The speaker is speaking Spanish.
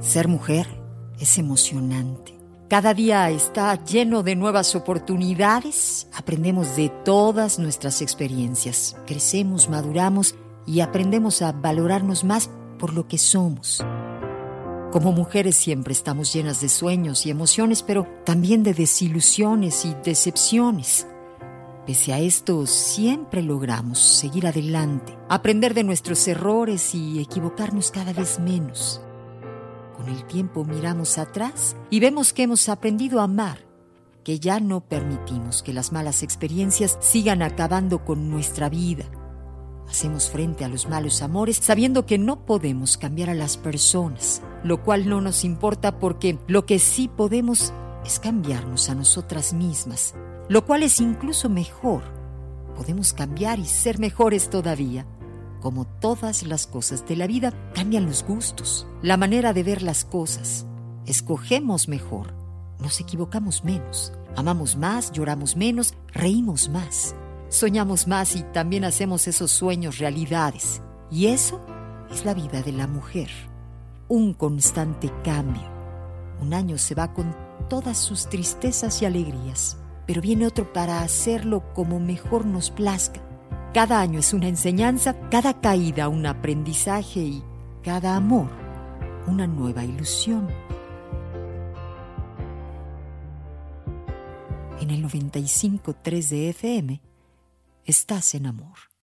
Ser mujer es emocionante. Cada día está lleno de nuevas oportunidades. Aprendemos de todas nuestras experiencias. Crecemos, maduramos y aprendemos a valorarnos más por lo que somos. Como mujeres siempre estamos llenas de sueños y emociones, pero también de desilusiones y decepciones. Pese a esto, siempre logramos seguir adelante, aprender de nuestros errores y equivocarnos cada vez menos. Con el tiempo miramos atrás y vemos que hemos aprendido a amar, que ya no permitimos que las malas experiencias sigan acabando con nuestra vida. Hacemos frente a los malos amores sabiendo que no podemos cambiar a las personas, lo cual no nos importa porque lo que sí podemos es cambiarnos a nosotras mismas, lo cual es incluso mejor. Podemos cambiar y ser mejores todavía. Como todas las cosas de la vida, cambian los gustos, la manera de ver las cosas. Escogemos mejor, nos equivocamos menos, amamos más, lloramos menos, reímos más, soñamos más y también hacemos esos sueños realidades. Y eso es la vida de la mujer un constante cambio. Un año se va con todas sus tristezas y alegrías, pero viene otro para hacerlo como mejor nos plazca. Cada año es una enseñanza, cada caída un aprendizaje y cada amor una nueva ilusión. En el 95.3 de FM estás en amor.